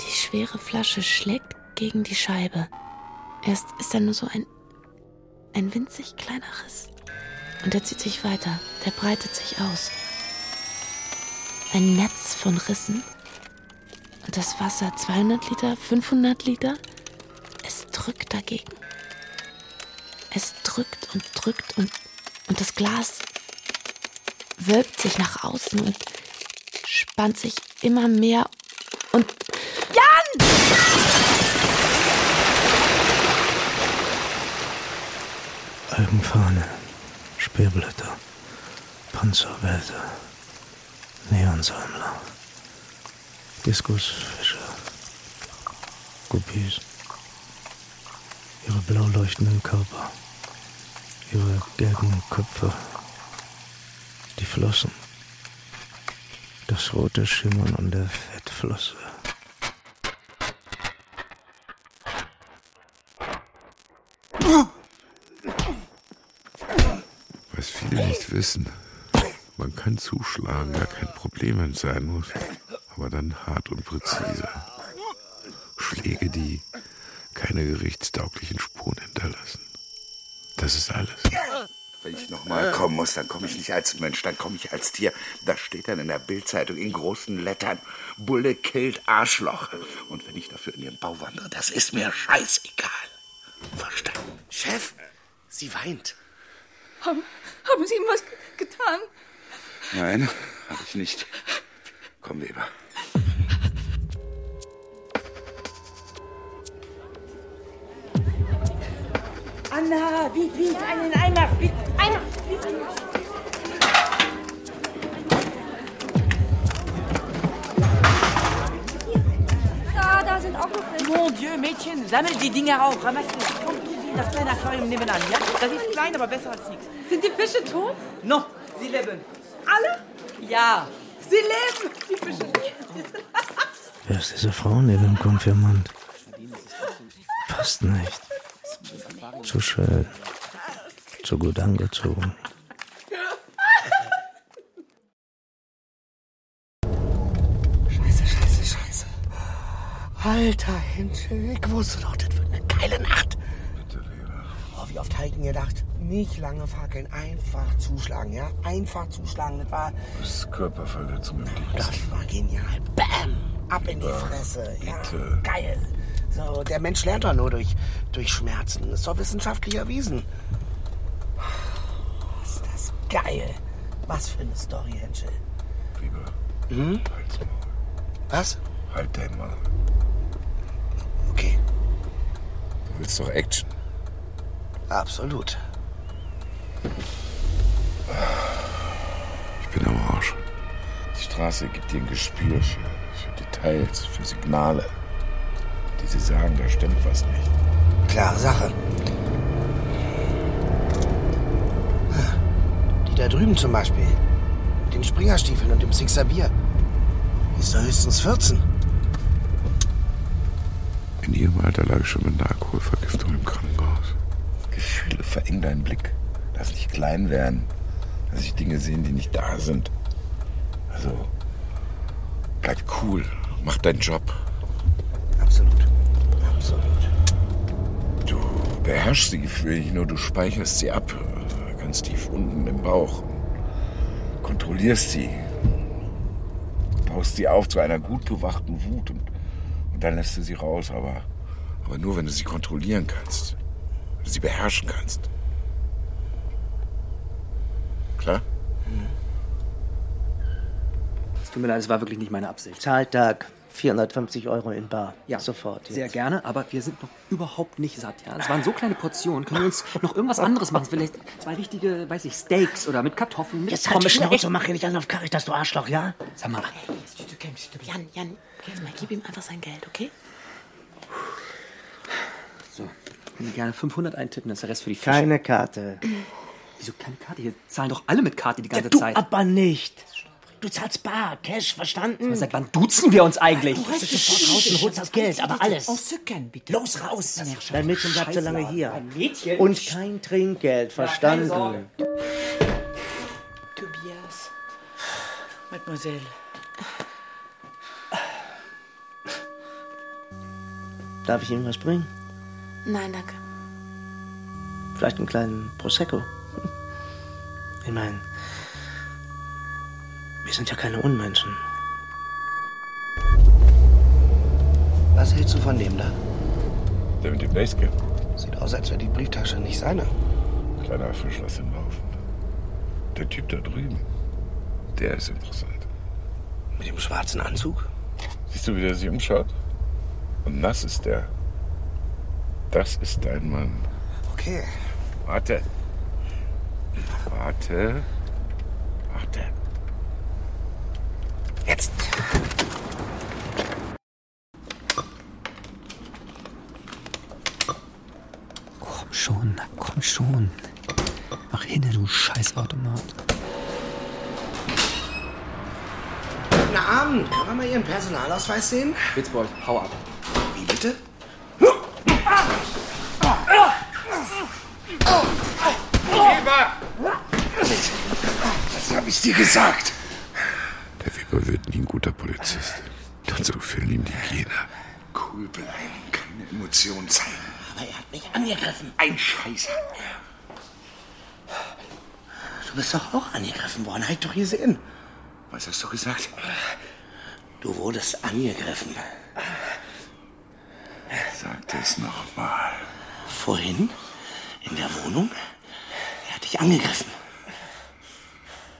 Die schwere Flasche schlägt gegen die Scheibe. Erst ist da nur so ein, ein winzig kleiner Riss. Und er zieht sich weiter. Der breitet sich aus. Ein Netz von Rissen. Und das Wasser, 200 Liter, 500 Liter, es drückt dagegen. Es drückt und drückt und, und das Glas wölbt sich nach außen und spannt sich immer mehr und Jan! Algenfahne, Speerblätter, Panzerwälder, Neonsammler, Diskusfische, Guppies, ihre blau leuchtenden Körper, ihre gelben Köpfe, die Flossen, das rote Schimmern an der Fettflosse. Was viele nicht wissen, man kann zuschlagen, gar kein Problem, wenn es sein muss. Aber dann hart und präzise. Schläge, die keine gerichtstauglichen Spuren hinterlassen. Das ist alles. Wenn ich nochmal kommen muss, dann komme ich nicht als Mensch, dann komme ich als Tier. Da steht dann in der Bildzeitung in großen Lettern, Bulle killt Arschloch. Und wenn ich dafür in den Bau wandere, das ist mir scheißegal. Verstanden? Chef, sie weint. Haben, haben Sie ihm was ge- getan? Nein, habe ich nicht. Komm, Weber. Anna, vite, vite, einen Eimer, vite, Eimer. Da, da sind auch noch welche. Mon Dieu, Mädchen, sammelt die Dinger auf, es. Kommt in das kleine Aquarium nebenan, ja? Das ist klein, aber besser als nichts. Sind die Fische tot? No, sie leben. Alle? Ja. Sie leben! Die Fische Wer ist diese Frau neben dem Konfirmand? Passt nicht. Zu schön. Zu gut angezogen. Scheiße, scheiße, scheiße. Alter Hinschel, ich wusste doch, das wird eine geile Nacht. Oh, wie oft denn gedacht, nicht lange fackeln, einfach zuschlagen, ja? Einfach zuschlagen, das war, Das ist Körperverletzung im das war genial. Bam! Ab in die Fresse, ja? Geil. So, der Mensch lernt doch nur durch, durch Schmerzen. Ist doch wissenschaftlich erwiesen. Ist das geil. Was für eine Story, Henschel. Lieber, Hm? halt's Maul. Was? Halt dein Maul. Okay. Du willst doch Action. Absolut. Ich bin am Arsch. Die Straße gibt dir ein Gespür für, für Details, für Signale. Die sie sagen, da stimmt was nicht. Klare Sache. Ah. Da drüben zum Beispiel. Mit den Springerstiefeln und dem Sixer Bier. Die ist doch höchstens 14. In ihrem Alter lag ich schon mit einer Alkoholvergiftung im Krankenhaus. Gefühle verengen deinen Blick. Lass dich klein werden. Lass dich Dinge sehen, die nicht da sind. Also, bleib cool. Mach deinen Job. Absolut. Absolut. Du beherrschst die Gefühle nicht nur, du speicherst sie ab. Ganz tief unten im Bauch. Kontrollierst sie. Baust sie auf zu einer gut bewachten Wut und, und dann lässt du sie raus, aber, aber nur, wenn du sie kontrollieren kannst. Du sie beherrschen kannst. Klar? Es tut mir leid, es war wirklich nicht meine Absicht. Zahltag 450 Euro in Bar. Ja, sofort. jetzt. Sehr gerne, aber wir sind noch überhaupt nicht satt. Ja? Das waren so kleine Portionen. Können wir uns noch irgendwas anderes machen? Vielleicht zwei richtige, weiß ich, Steaks oder mit Kartoffeln, mit Jetzt halt die. Schnauze, mach hier nicht an auf Caritas, du Arschloch, ja? Sag mal, Jan, Jan, gib ihm einfach sein Geld, okay? Würde gerne 500 eintippen, das ist der Rest für die Fische. Keine Karte. Wieso keine Karte? Hier zahlen doch alle mit Karte die ganze du Zeit. aber nicht. Du zahlst bar, Cash, verstanden? Seit wann duzen wir uns eigentlich? Du bist sofort raus und holst das Geld, aber alles. Ensucken, bitte. Los, raus! Dein Mädchen bleibt so lange hier. Ein Mädchen? Und kein Trinkgeld, verstanden? Tobias. Mademoiselle. Darf ich Ihnen was bringen? Nein, danke. Vielleicht einen kleinen Prosecco? Ich meine, wir sind ja keine Unmenschen. Was hältst du von dem da? Der mit dem Basecap. Sieht aus, als wäre die Brieftasche nicht seine. Kleiner Fisch, lass ihn laufen. Der Typ da drüben, der ist interessant. Mit dem schwarzen Anzug? Siehst du, wie der sich umschaut? Und nass ist der. Das ist dein Mann. Okay. Warte. Warte. Warte. Jetzt. Komm schon, komm schon. Mach hin, du Scheißautomat. Guten Abend. Kann man mal Ihren Personalausweis sehen? Witzbold, hau ab. Wie bitte? Was hab ich dir gesagt? Der Weber wird nie ein guter Polizist. Dazu fehlen ihm die Gene. Cool bleiben, keine Emotionen zeigen. Aber er hat mich angegriffen. Ein Scheißer. Du bist doch auch angegriffen worden. Hab ich doch gesehen. Was hast du gesagt? Du wurdest angegriffen. Sag das nochmal. Vorhin? In der Wohnung? Er hat dich angegriffen.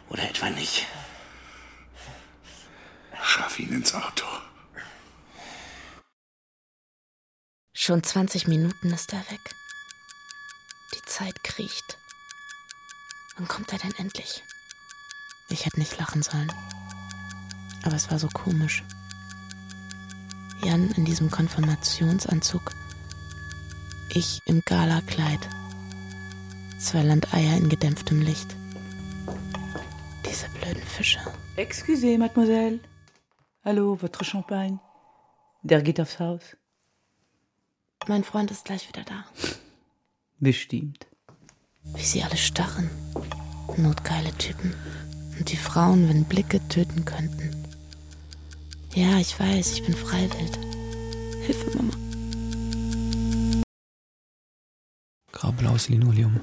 Oder etwa nicht? Schaff ihn ins Auto. Schon 20 Minuten ist er weg. Die Zeit kriecht. Wann kommt er denn endlich? Ich hätte nicht lachen sollen. Aber es war so komisch. Jan in diesem Konfirmationsanzug. Ich im Galakleid. Zwei Landeier in gedämpftem Licht. Diese blöden Fische. Excusez, mademoiselle. Hallo, votre Champagne. Der geht aufs Haus. Mein Freund ist gleich wieder da. Bestimmt. Wie sie alle starren. Notgeile Typen. Und die Frauen, wenn Blicke töten könnten. Ja, ich weiß, ich bin freiwild. Hilfe, Mama. Graublaues Linoleum.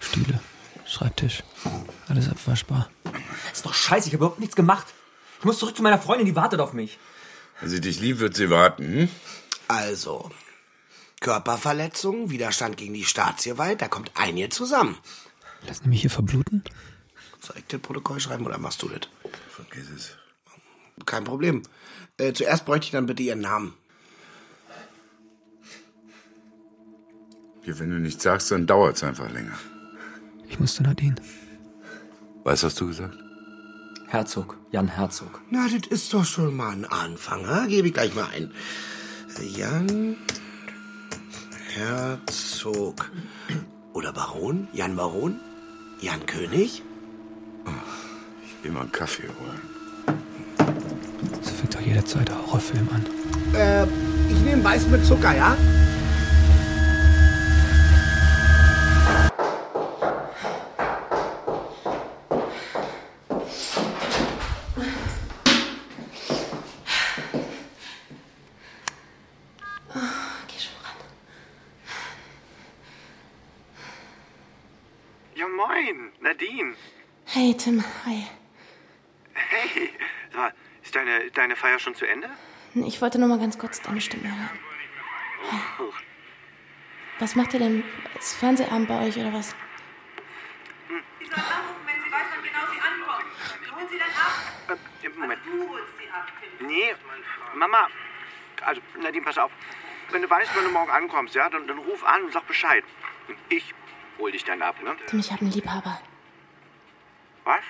Stühle. Schreibtisch. Alles abwaschbar. Ist doch scheiße, ich habe überhaupt nichts gemacht. Ich muss zurück zu meiner Freundin, die wartet auf mich. Wenn sie dich liebt, wird sie warten. Hm? Also, Körperverletzung, Widerstand gegen die Staatsgewalt, da kommt einige zusammen. Lass mich hier verbluten? Soll ich das Protokoll schreiben oder machst du das? Vergiss es. Kein Problem. Äh, zuerst bräuchte ich dann bitte Ihren Namen. Hier, wenn du nichts sagst, dann dauert es einfach länger. Ich muss zu Nadine. Was hast du gesagt? Herzog, Jan Herzog. Na, das ist doch schon mal ein Anfang, ha? Gebe ich gleich mal ein. Jan Herzog. Oder Baron? Jan Baron? Jan König? Immer einen Kaffee holen. So fängt doch jederzeit ein Horrorfilm an. Äh, ich nehme Weiß mit Zucker, ja? Hey, Tim. Hi. Hey, ist deine, deine Feier schon zu Ende? Ich wollte nur mal ganz kurz deine Stimme hören. Was macht ihr denn? Ist Fernsehabend bei euch oder was? Äh, Moment. Nee, Mama. Also, Nadine, pass auf. Wenn du weißt, wann du morgen ankommst, ja, dann, dann ruf an und sag Bescheid. Und ich hol dich dann ab, ne? Tim, ich habe einen Liebhaber. Was?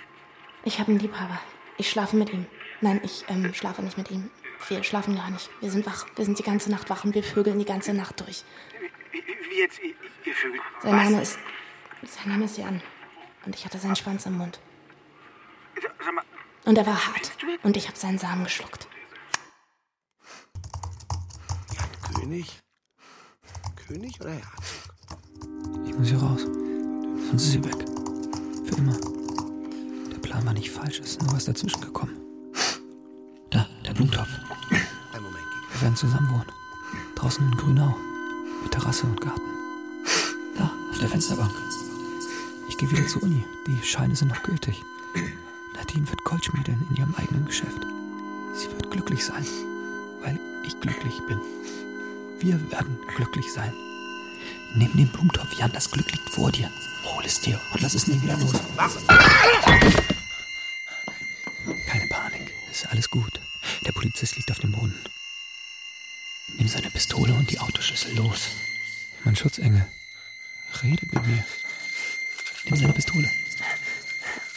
Ich habe einen Liebhaber. Ich schlafe mit ihm. Nein, ich ähm, schlafe nicht mit ihm. Wir schlafen gar nicht. Wir sind wach. Wir sind die ganze Nacht wach und wir vögeln die ganze Nacht durch. Wie, wie jetzt, ihr, ihr Vögel? Sein Was? Name ist. Sein Name ist Jan. Und ich hatte seinen Schwanz im Mund. Sag mal, Und er war hart. Und ich habe seinen Samen geschluckt. König? König oder Herzog? Ich muss hier raus. Sonst ist sie weg. Für immer. Plan war nicht falsch, ist nur was dazwischen gekommen. Da, der Blumentopf. Ein Moment. Wir werden zusammen wohnen. Draußen in Grünau. Mit Terrasse und Garten. Da, auf der Fensterbank. Ich gehe wieder zur Uni. Die Scheine sind noch gültig. Nadine wird Goldschmiedin in ihrem eigenen Geschäft. Sie wird glücklich sein, weil ich glücklich bin. Wir werden glücklich sein. Nimm den Blumentopf, Jan, das Glück liegt vor dir. Hol es dir und lass es nie wieder los. Was? Ist alles gut. Der Polizist liegt auf dem Boden. Nimm seine Pistole und die Autoschlüssel los. Mein Schutzengel, redet mit mir. Nimm seine Pistole.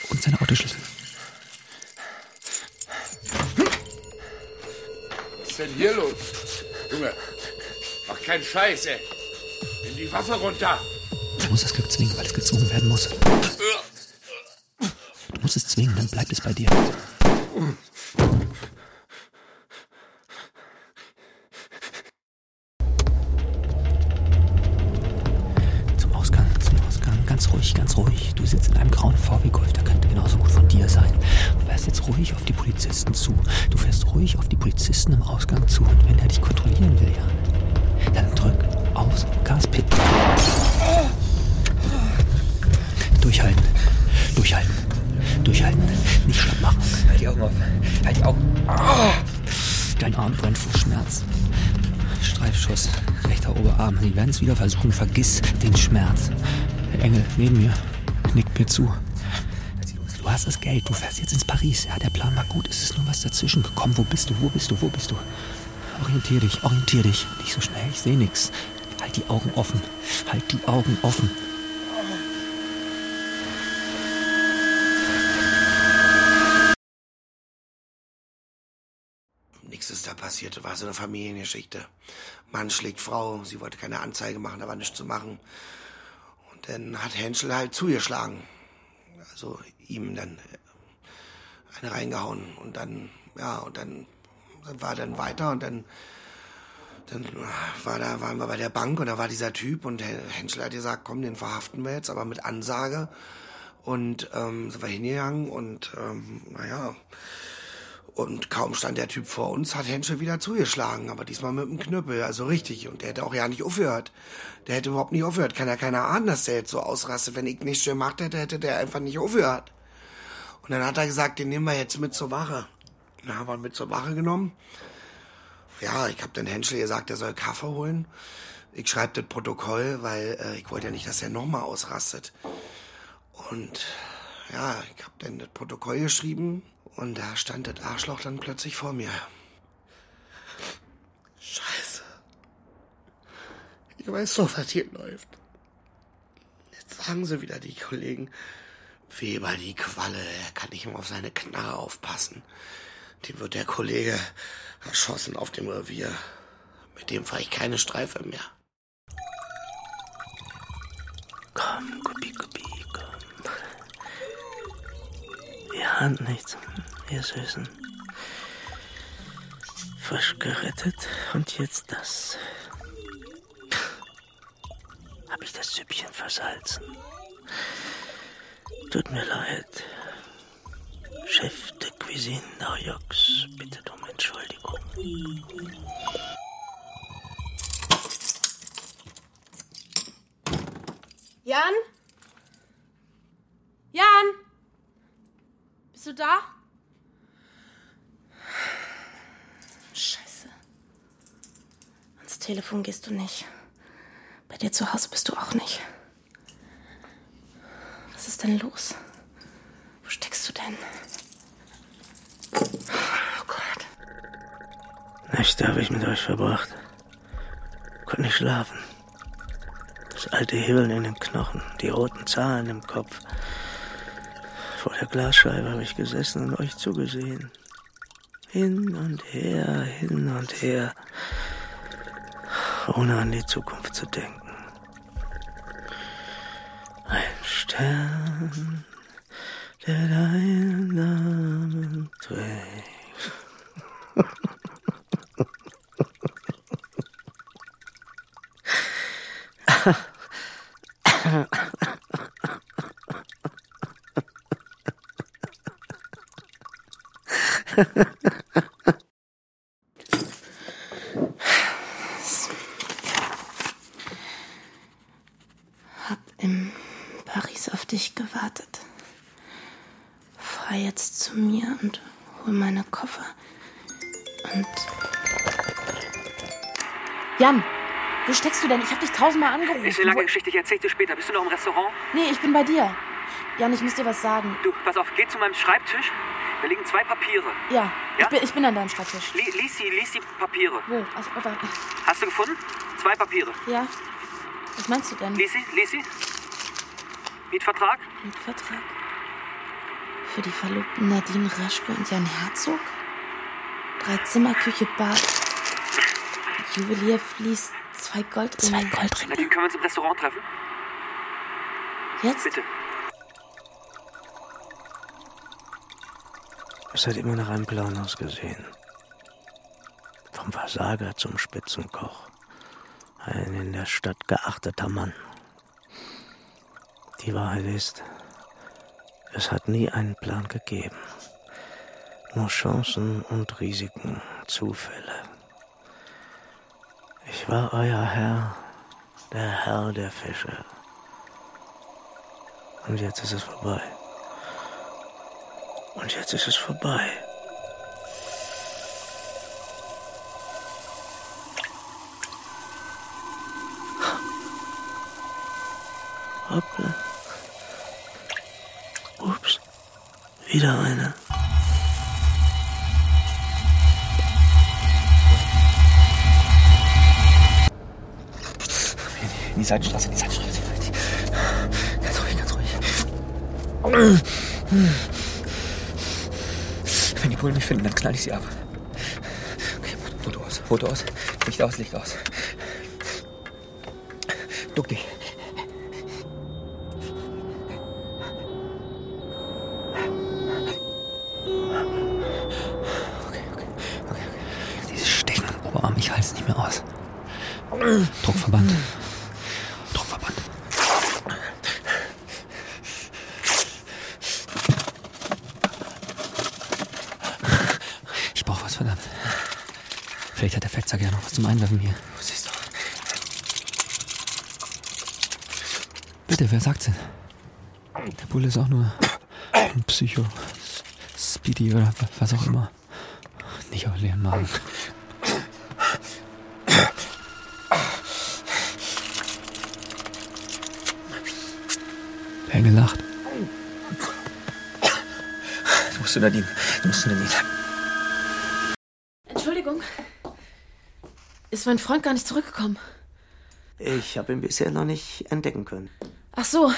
Und seine Autoschlüssel. Was ist denn hier los? Junge, mach keinen Scheiß, ey. Nimm die Waffe runter. Du musst das Glück zwingen, weil es gezwungen werden muss. Du musst es zwingen, dann bleibt es bei dir. Wieder versuchen. Vergiss den Schmerz. Der Engel neben mir nickt mir zu. Du hast das Geld. Du fährst jetzt ins Paris. Ja, der Plan war gut. Es ist nur was dazwischen gekommen. Wo bist du? Wo bist du? Wo bist du? Orientier dich. Orientier dich. Nicht so schnell. Ich sehe nichts. Halt die Augen offen. Halt die Augen offen. Nichts ist da passiert. War so eine Familiengeschichte. Mann schlägt Frau. Sie wollte keine Anzeige machen, da war nichts zu machen. Und dann hat Henschel halt zugeschlagen. Also ihm dann äh, eine reingehauen. Und dann, ja, und dann sind wir dann weiter und dann, dann war da, waren wir bei der Bank und da war dieser Typ und Hen- Henschel hat gesagt, komm, den verhaften wir jetzt, aber mit Ansage. Und ähm, sind wir hingegangen und ähm, naja, und kaum stand der Typ vor uns, hat Henschel wieder zugeschlagen, aber diesmal mit dem Knüppel, also richtig. Und der hätte auch ja nicht aufgehört. Der hätte überhaupt nicht aufgehört. Kann ja keiner ahnen, dass der jetzt so ausrastet. Wenn ich nichts gemacht hätte, hätte der einfach nicht aufgehört. Und dann hat er gesagt, den nehmen wir jetzt mit zur Wache. Dann haben wir ihn mit zur Wache genommen. Ja, ich habe den Henschel gesagt, er soll Kaffee holen. Ich schreibe das Protokoll, weil äh, ich wollte ja nicht, dass er nochmal ausrastet. Und ja, ich habe dann das Protokoll geschrieben und da stand das Arschloch dann plötzlich vor mir. Scheiße. Ich weiß doch, was hier läuft. Jetzt sagen sie wieder die Kollegen. Weber, die Qualle, er kann nicht mehr auf seine Knarre aufpassen. Dem wird der Kollege erschossen auf dem Revier. Mit dem fahre ich keine Streife mehr. Komm, Gupi, Gupi, Die Hand nichts, ihr Süßen. Frisch gerettet und jetzt das. Hab ich das Süppchen versalzen? Tut mir leid. Chef de Cuisine Naujoks bittet um Entschuldigung. Jan? Jan? Bist du da? Scheiße. Ans Telefon gehst du nicht. Bei dir zu Hause bist du auch nicht. Was ist denn los? Wo steckst du denn? Oh Gott. Nächte habe ich mit euch verbracht. Konnte nicht schlafen. Das alte Hibbeln in den Knochen, die roten Zahlen im Kopf. Vor der Glasscheibe habe ich gesessen und euch zugesehen. Hin und her, hin und her, ohne an die Zukunft zu denken. Ein Stern, der deinen Namen trägt. Hab in Paris auf dich gewartet. Fahr jetzt zu mir und hol meine Koffer. Und. Jan, wo steckst du denn? Ich hab dich tausendmal angerufen. Ist eine lange Geschichte, ich erzähl dir später. Bist du noch im Restaurant? Nee, ich bin bei dir. Jan, ich muss dir was sagen. Du, pass auf, geh zu meinem Schreibtisch. Da liegen zwei Papiere. Ja, Ja? Ich, bin, ich bin an deinem Schreibtisch. Li lies sie, lies die Papiere. Wo? Also, warte. Hast du gefunden? Zwei Papiere. Ja. Was meinst du denn? Lies sie, lies sie. Mietvertrag? Mietvertrag? Für die Verlobten Nadine Raschke und Jan Herzog? Drei Zimmer, Küche, Bad. Juwelier fließt zwei Goldringe. Zwei Goldringe? Nadine, können wir uns im Restaurant treffen? Jetzt? Bitte. Es hat immer nach einem Plan ausgesehen. Vom Versager zum Spitzenkoch. Ein in der Stadt geachteter Mann. Die Wahrheit ist, es hat nie einen Plan gegeben. Nur Chancen und Risiken, Zufälle. Ich war euer Herr, der Herr der Fische. Und jetzt ist es vorbei. Und jetzt ist es vorbei. Hoppla. Ups. Wieder eine. In die Seitenstraße, in die Seitenstraße. Ganz ruhig, ganz ruhig. Bullen mich finden, dann knall ich sie ab. Okay, Foto aus, Foto aus. Licht aus, Licht aus. Duck dich. Dieses Stechen am Oberarm, ich halte es nicht mehr aus. Druckverband. Druckverband. Ich brauche was, verdammt. Vielleicht hat der Fettsack ja noch was zum Einwerfen hier. Siehst du. Bitte, wer sagt's denn? Der Bulle ist auch nur ein Psycho. Speedy oder was auch immer. Nicht auf leeren Magen. Wer gelacht? Du musst du Nadine. Du musst du Nadine. Entschuldigung. Ist mein Freund gar nicht zurückgekommen? Ich habe ihn bisher noch nicht entdecken können. Ach so.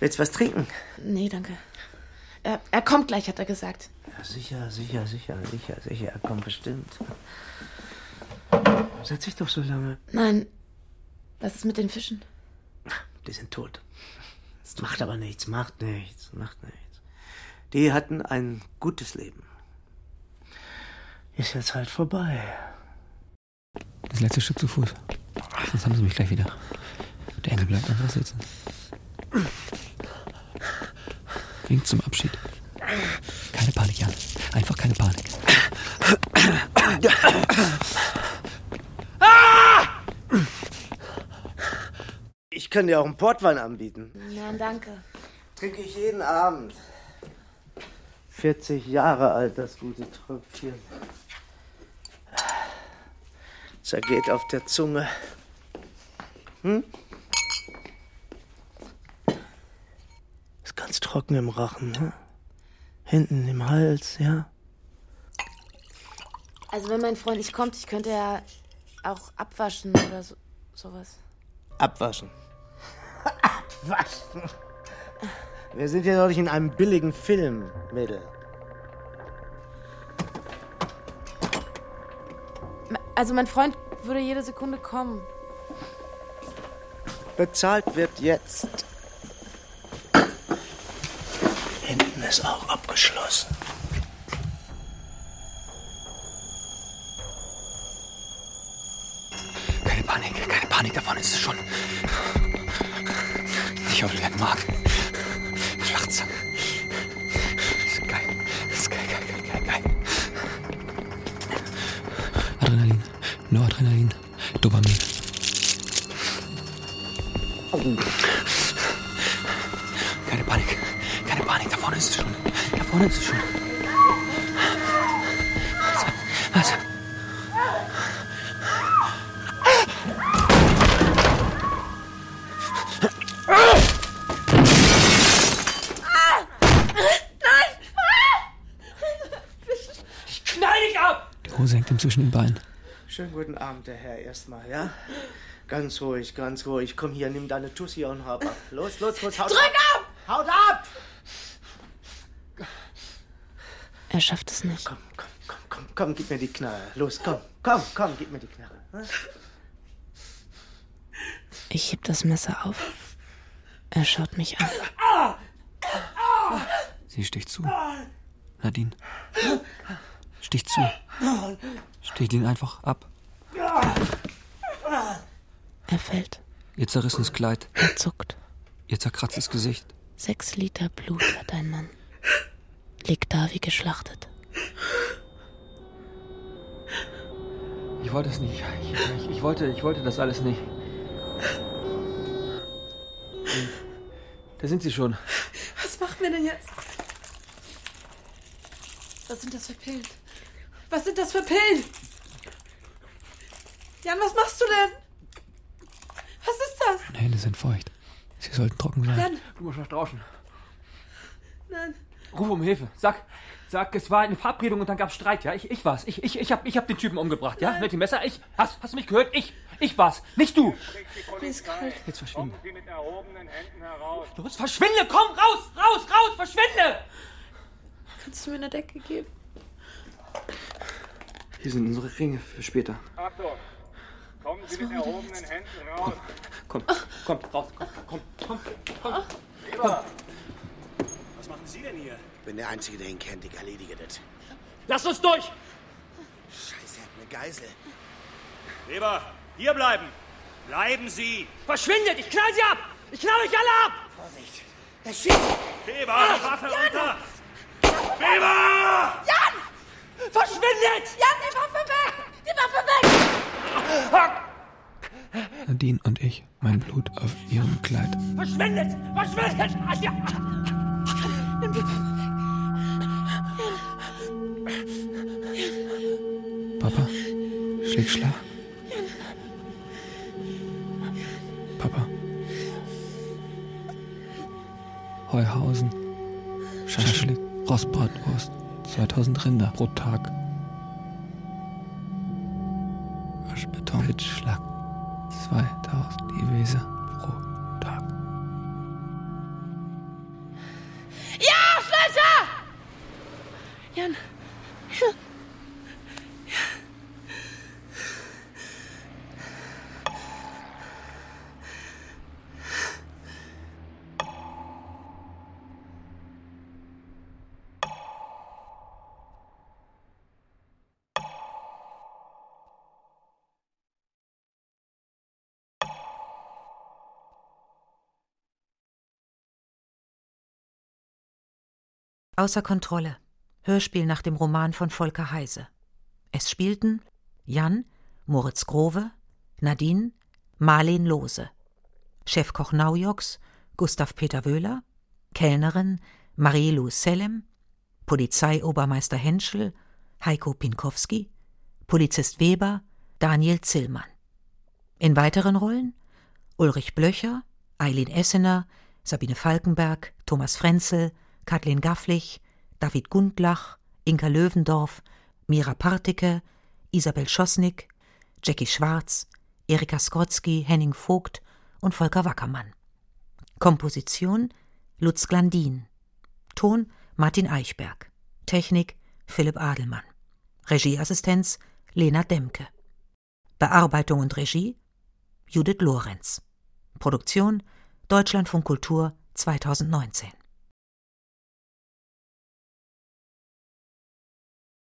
Willst du was trinken? Nee, danke. Er, er kommt gleich, hat er gesagt. Ja, sicher, sicher, sicher, sicher, sicher. Er kommt bestimmt. Setz dich doch so lange. Nein. Was ist mit den Fischen? Die sind tot. Macht aber nichts, macht nichts, macht nichts. Die hatten ein gutes Leben. Ist jetzt halt vorbei. Das letzte Stück zu Fuß. Sonst haben sie mich gleich wieder. Der Engel bleibt einfach sitzen. Wink zum Abschied. Keine Panik, Jan. Einfach keine Panik. Ich kann dir auch einen Portwein anbieten. Nein, danke. Trinke ich jeden Abend. 40 Jahre alt, das gute Tröpfchen. Zergeht auf der Zunge. Hm? Ist ganz trocken im Rachen, ne? Hinten im Hals, ja? Also wenn mein Freund nicht kommt, ich könnte ja auch abwaschen oder so, sowas. Abwaschen. Abwaschen. Wir sind ja doch nicht in einem billigen Film, Mädel. Also mein Freund würde jede Sekunde kommen. Bezahlt wird jetzt. Hinten ist auch abgeschlossen. Keine Panik, keine Panik, davon ist es schon. Ich hoffe, wir Mark. Flachzack. Das ist geil. Ist geil, geil, geil, geil, geil. Adrenalin, Noradrenalin, Dopamin. Keine Panik, da vorne ist es schon. Da vorne ist es schon. Was? Was? Ich knall dich ab! Die Hose hängt ihm zwischen den Beinen. Schönen guten Abend, der Herr, erstmal, ja? Ganz ruhig, ganz ruhig. Komm hier, nimm deine Tussi und hau ab. Los, los, los, haut Drück ab! Er schafft es nicht. Komm, komm, komm, komm, komm, gib mir die Knarre. Los, komm, komm, komm, gib mir die Knarre. Ich heb das Messer auf. Er schaut mich an. Sie sticht zu. Nadine. Sticht zu. Sticht ihn einfach ab. Er fällt. Ihr zerrissenes Kleid. Er zuckt. Ihr zerkratztes Gesicht. Sechs Liter Blut hat ein Mann. Liegt da wie geschlachtet. Ich wollte es nicht. Ich, ich, ich, wollte, ich wollte das alles nicht. Da sind sie schon. Was machen wir denn jetzt? Was sind das für Pillen? Was sind das für Pillen? Jan, was machst du denn? Was ist das? Meine Hände sind feucht. Sie sollten trocken sein. Jan, Du musst nach draußen. nein. Ruf um Hilfe. Sag, sag, es war eine Verabredung und dann gab's Streit, ja? Ich, ich war's. Ich, ich, ich hab, ich hab den Typen umgebracht, ja? Mit dem Messer. Ich. Hast, hast du mich gehört? Ich. Ich war's. Nicht du. Mir ist kalt. Jetzt verschwinde. Sie mit erhobenen Händen heraus. Los, verschwinde! Komm, raus, raus, raus, verschwinde! Kannst du mir eine Decke geben? Hier sind unsere Ringe für später. Achtung! Kommen Sie mit erhobenen Händen raus. Komm, komm, raus, komm, komm, komm, komm. Lieber! Sie denn hier? Ich bin der Einzige, der ihn kennt. Ich erledige das. Lass uns durch! Scheiße, er hat eine Geisel. Weber, hier bleiben! Bleiben Sie! Verschwindet! Ich knall sie ab! Ich knall euch alle ab! Vorsicht! Er schießt! Weber, die Waffe runter! Weber! Jan! Verschwindet! Jan, die Waffe weg! Die Waffe weg! Nadine und ich, mein Blut auf ihrem Kleid. Verschwindet! Verschwindet! Papa, schläg Schlag. Papa. Heuhausen. Schaschlik, Rostbratwurst. 2000 Rinder pro Tag. Waschbeton, Pitschschlag. 2000 Gewese Außer Kontrolle. Hörspiel nach dem Roman von Volker Heise. Es spielten Jan, Moritz Grove, Nadine, Marleen Lose. Chefkoch Naujoks, Gustav Peter Wöhler, Kellnerin Marie-Lou Sellem, Polizeiobermeister Henschel, Heiko Pinkowski, Polizist Weber, Daniel Zillmann. In weiteren Rollen Ulrich Blöcher, Eileen Essener, Sabine Falkenberg, Thomas Frenzel, Kathleen Gafflich, David Gundlach, Inka Löwendorf, Mira Partike, Isabel Schosnick, Jackie Schwarz, Erika Skrotzki, Henning Vogt und Volker Wackermann. Komposition Lutz Glandin. Ton Martin Eichberg. Technik Philipp Adelmann. Regieassistenz Lena Demke. Bearbeitung und Regie Judith Lorenz. Produktion Deutschlandfunk Kultur 2019